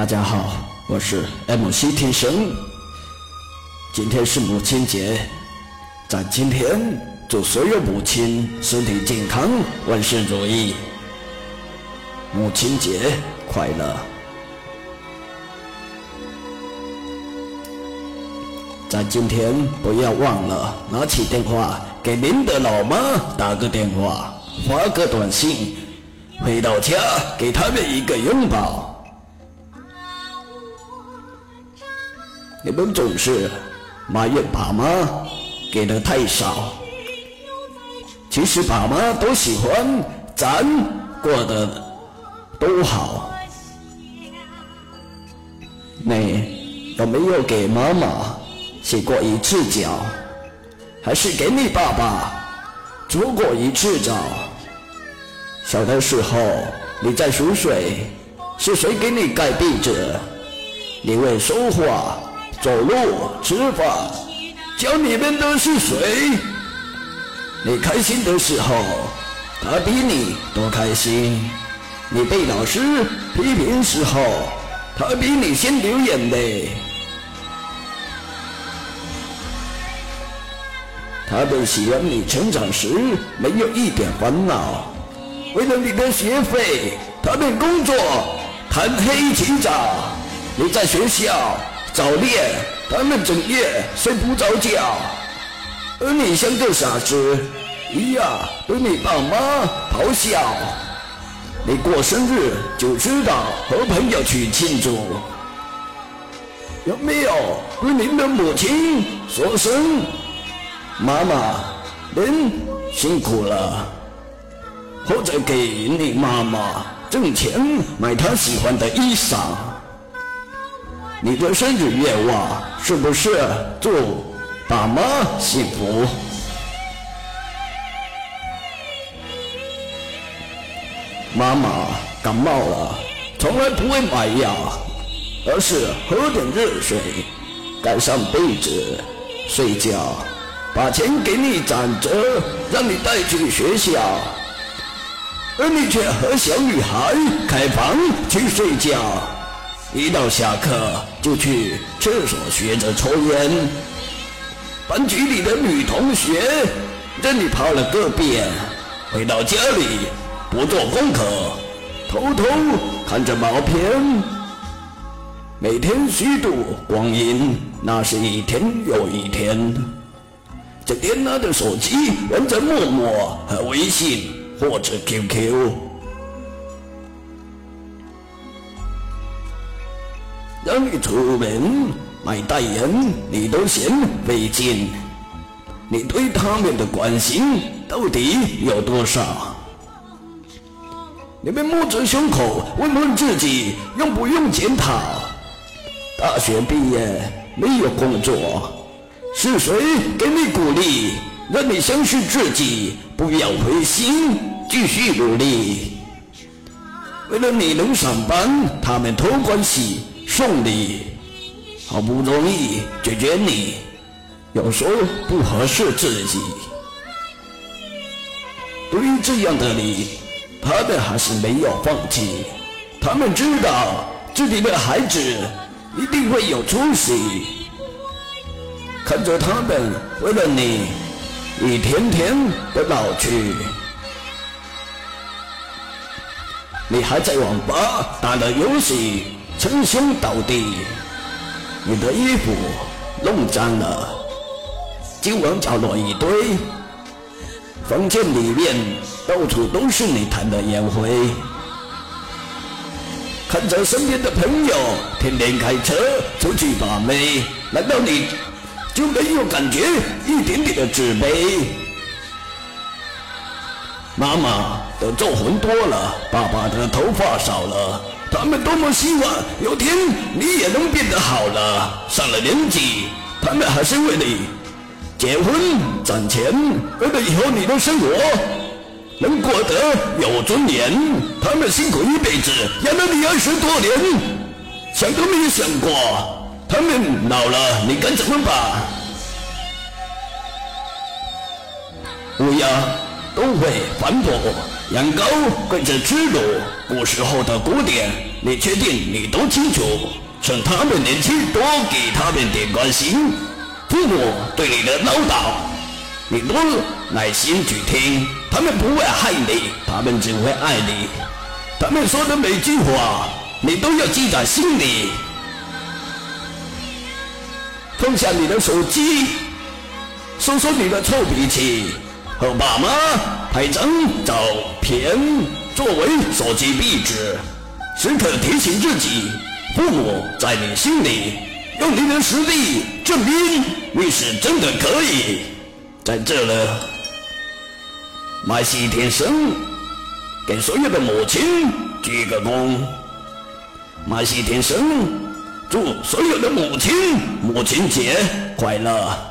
大家好，我是 MC 天神。今天是母亲节，在今天祝所有母亲身体健康，万事如意。母亲节快乐！在今天不要忘了拿起电话给您的老妈打个电话，发个短信，回到家给他们一个拥抱。你们总是埋怨爸妈给的太少，其实爸妈都喜欢咱过得都好。你有没有给妈妈洗过一次脚？还是给你爸爸搓过一次澡？小的时候你在熟睡，是谁给你盖被子？你会说话？走路、吃饭，教你们的是谁？你开心的时候，他比你多开心；你被老师批评时候，他比你先流眼泪。他们喜欢你成长时没有一点烦恼，为了你的学费，他们工作谈黑起早。你在学校。早恋，他们整夜睡不着觉，而你像个傻子一样对你爸妈咆哮。你过生日就知道和朋友去庆祝，有没有对您的母亲说声妈妈您辛苦了，或者给你妈妈挣钱买她喜欢的衣裳？你的生日愿望是不是祝爸妈幸福？妈妈感冒了，从来不会买药，而是喝点热水，盖上被子睡觉，把钱给你攒着，让你带去学校，而你却和小女孩开房去睡觉。一到下课就去厕所学着抽烟，班级里的女同学任你跑了个遍，回到家里不做功课，偷偷看着毛片，每天虚度光阴，那是一天又一天。整天拿着手机玩着陌陌和微信或者 QQ。让你出门买代言，你都嫌费劲。你对他们的关心到底有多少？你们摸着胸口问问自己，用不用检讨？大学毕业没有工作，是谁给你鼓励，让你相信自己，不要灰心，继续努力？为了你能上班，他们托关系。送礼，好不容易解决你有时候不合适自己。对于这样的你，他们还是没有放弃。他们知道自己的孩子一定会有出息。看着他们为了你一天天的老去，你还在网吧打了游戏。称兄道弟，你的衣服弄脏了，就往角落一堆。房间里面到处都是你弹的烟灰。看着身边的朋友天天开车出去把妹，难道你就没有感觉一点点的自卑？妈妈的皱纹多了，爸爸的头发少了。他们多么希望有天你也能变得好了。上了年纪，他们还是为你结婚攒钱，为了以后你的生活能过得有尊严。他们辛苦一辈子养了你二十多年，想都没有想过，他们老了你该怎么办？乌鸦都会反驳。羊羔跪着吃肉，古时候的古典，你确定你都清楚？趁他们年轻，多给他们点关心。父母对你的唠叨，你多耐心去听。他们不会害你，他们只会爱你。他们说的每句话，你都要记在心里。放下你的手机，收收你的臭脾气，和爸妈拍张照片作为手机壁纸，时刻提醒自己，父母在你心里，用你的实力证明你是真的可以。在这了，马西天生给所有的母亲鞠个躬，麦西天生。祝所有的母亲母亲节快乐！